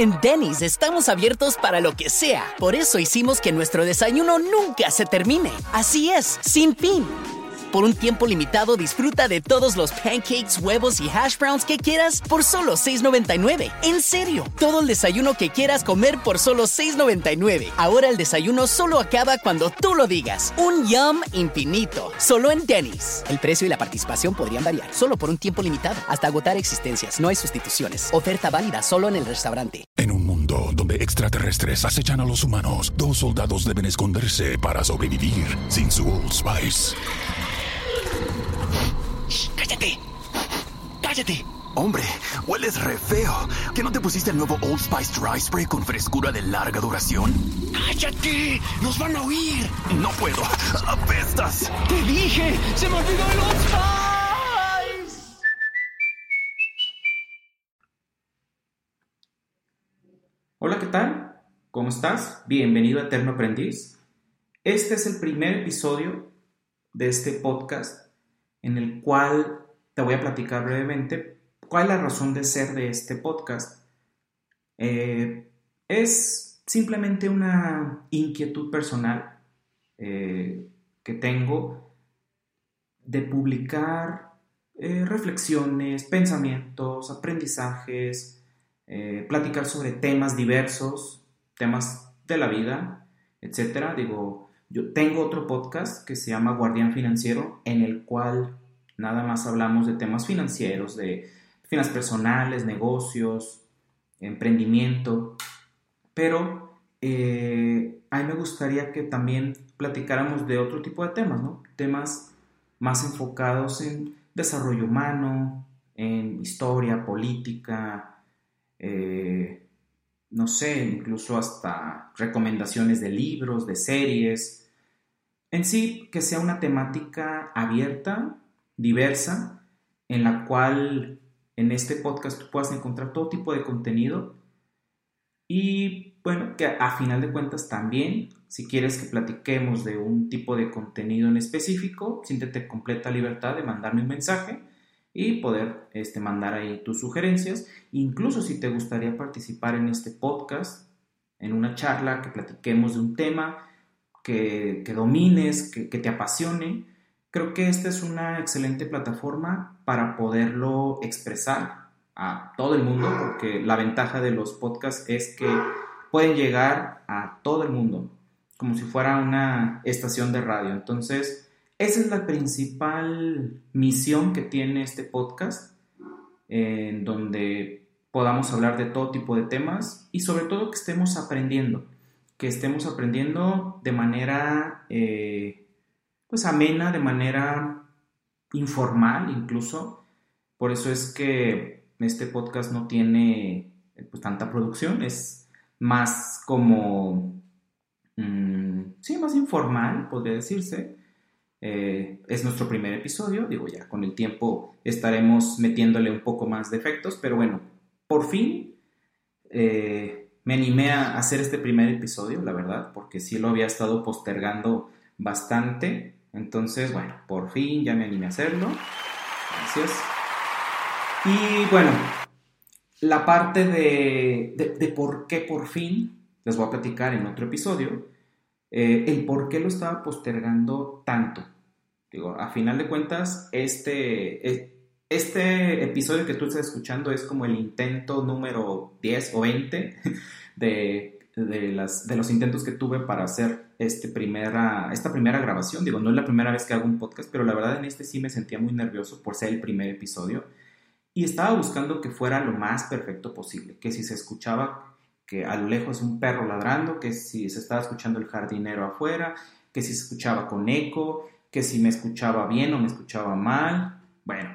En Denny's estamos abiertos para lo que sea. Por eso hicimos que nuestro desayuno nunca se termine. Así es, sin fin. Por un tiempo limitado disfruta de todos los pancakes, huevos y hash browns que quieras por solo $6.99. En serio, todo el desayuno que quieras comer por solo $6.99. Ahora el desayuno solo acaba cuando tú lo digas. Un yum infinito, solo en Denny's. El precio y la participación podrían variar, solo por un tiempo limitado, hasta agotar existencias. No hay sustituciones. Oferta válida solo en el restaurante. En un mundo donde extraterrestres acechan a los humanos, dos soldados deben esconderse para sobrevivir sin su Old Spice. ¡Cállate! ¡Cállate! Hombre, hueles re feo. ¿Que no te pusiste el nuevo Old Spice Dry Spray con frescura de larga duración? ¡Cállate! ¡Nos van a oír! No puedo. ¡Apestas! ¡Te dije! ¡Se me olvidó el Old Spice! Hola, ¿qué tal? ¿Cómo estás? Bienvenido a Eterno Aprendiz. Este es el primer episodio de este podcast en el cual te voy a platicar brevemente cuál es la razón de ser de este podcast. Eh, es simplemente una inquietud personal eh, que tengo de publicar eh, reflexiones, pensamientos, aprendizajes, platicar sobre temas diversos, temas de la vida, etcétera. Digo, yo tengo otro podcast que se llama Guardián Financiero, en el cual nada más hablamos de temas financieros, de finanzas personales, negocios, emprendimiento, pero eh, a mí me gustaría que también platicáramos de otro tipo de temas, ¿no? Temas más enfocados en desarrollo humano, en historia, política, eh, no sé, incluso hasta recomendaciones de libros, de series. En sí, que sea una temática abierta, diversa, en la cual en este podcast tú puedas encontrar todo tipo de contenido. Y bueno, que a final de cuentas también, si quieres que platiquemos de un tipo de contenido en específico, siéntete completa libertad de mandarme un mensaje y poder este, mandar ahí tus sugerencias. Incluso si te gustaría participar en este podcast, en una charla, que platiquemos de un tema que, domines, que, que te apasione, creo que esta es una excelente plataforma para poderlo expresar a todo el mundo, porque la ventaja de los podcasts es que pueden llegar a todo el mundo, como si fuera una estación de radio. Entonces, esa es la principal misión que tiene este podcast, en donde podamos hablar de todo tipo de temas y sobre todo que estemos aprendiendo, que estemos aprendiendo de manera eh, pues amena, de manera informal incluso. Por eso es que este podcast no tiene pues, tanta producción, es más como, mm, sí, más informal, podría decirse. Eh, es nuestro primer episodio, digo ya, con el tiempo estaremos metiéndole un poco más de efectos, pero bueno, por fin eh, me animé a hacer este primer episodio, la verdad, porque sí lo había estado postergando bastante, entonces, bueno, por fin ya me animé a hacerlo, gracias. Y bueno, la parte de, de por qué por fin, les voy a platicar en otro episodio, eh, el por qué lo estaba postergando tanto. Digo, a final de cuentas, este, este episodio que tú estás escuchando es como el intento número 10 o 20 de, de, las, de los intentos que tuve para hacer este primera, esta primera grabación. Digo, no es la primera vez que hago un podcast, pero la verdad en este sí me sentía muy nervioso por ser el primer episodio. Y estaba buscando que fuera lo más perfecto posible, que si se escuchaba que a lo lejos un perro ladrando, que si se estaba escuchando el jardinero afuera, que si se escuchaba con eco, que si me escuchaba bien o me escuchaba mal. Bueno,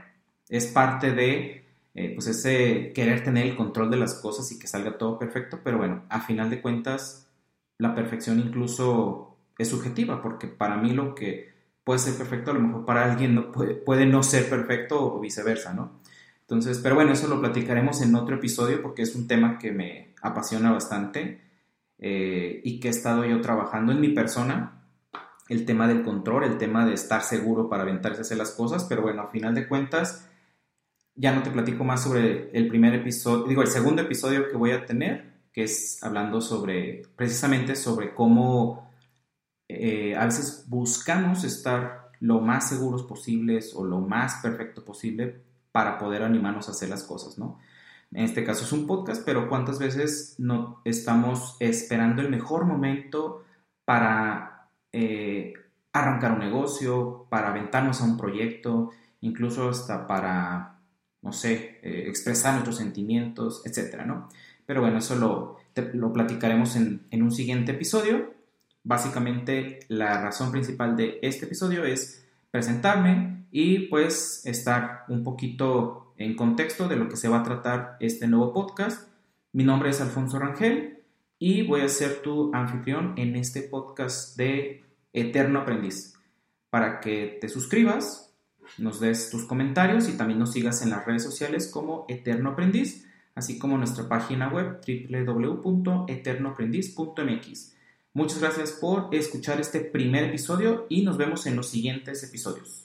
es parte de eh, pues ese querer tener el control de las cosas y que salga todo perfecto, pero bueno, a final de cuentas la perfección incluso es subjetiva, porque para mí lo que puede ser perfecto a lo mejor para alguien no puede, puede no ser perfecto o viceversa, ¿no? Entonces, pero bueno, eso lo platicaremos en otro episodio porque es un tema que me apasiona bastante eh, y que he estado yo trabajando en mi persona. El tema del control, el tema de estar seguro para aventarse a hacer las cosas, pero bueno, a final de cuentas, ya no te platico más sobre el primer episodio, digo, el segundo episodio que voy a tener. que es hablando sobre, precisamente sobre cómo eh, a veces buscamos estar lo más seguros posibles o lo más perfecto posible para poder animarnos a hacer las cosas, ¿no? En este caso es un podcast, pero ¿cuántas veces no estamos esperando el mejor momento para eh, arrancar un negocio, para aventarnos a un proyecto, incluso hasta para, no sé, eh, expresar nuestros sentimientos, etcétera, ¿no? Pero bueno, eso lo, lo platicaremos en, en un siguiente episodio. Básicamente, la razón principal de este episodio es presentarme y pues estar un poquito en contexto de lo que se va a tratar este nuevo podcast. Mi nombre es Alfonso Rangel y voy a ser tu anfitrión en este podcast de Eterno Aprendiz. Para que te suscribas, nos des tus comentarios y también nos sigas en las redes sociales como Eterno Aprendiz, así como nuestra página web www.eternoaprendiz.mx. Muchas gracias por escuchar este primer episodio y nos vemos en los siguientes episodios.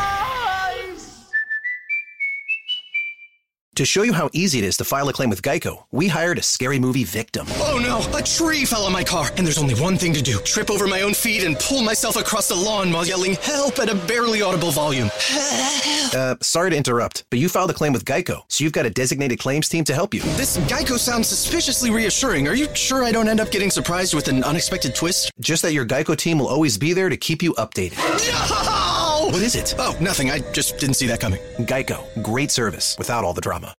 To show you how easy it is to file a claim with Geico, we hired a scary movie victim. Oh no, a tree fell on my car, and there's only one thing to do trip over my own feet and pull myself across the lawn while yelling help at a barely audible volume. Uh, sorry to interrupt, but you filed a claim with Geico, so you've got a designated claims team to help you. This Geico sounds suspiciously reassuring. Are you sure I don't end up getting surprised with an unexpected twist? Just that your Geico team will always be there to keep you updated. No! What is it? Oh, nothing. I just didn't see that coming. Geico, great service without all the drama.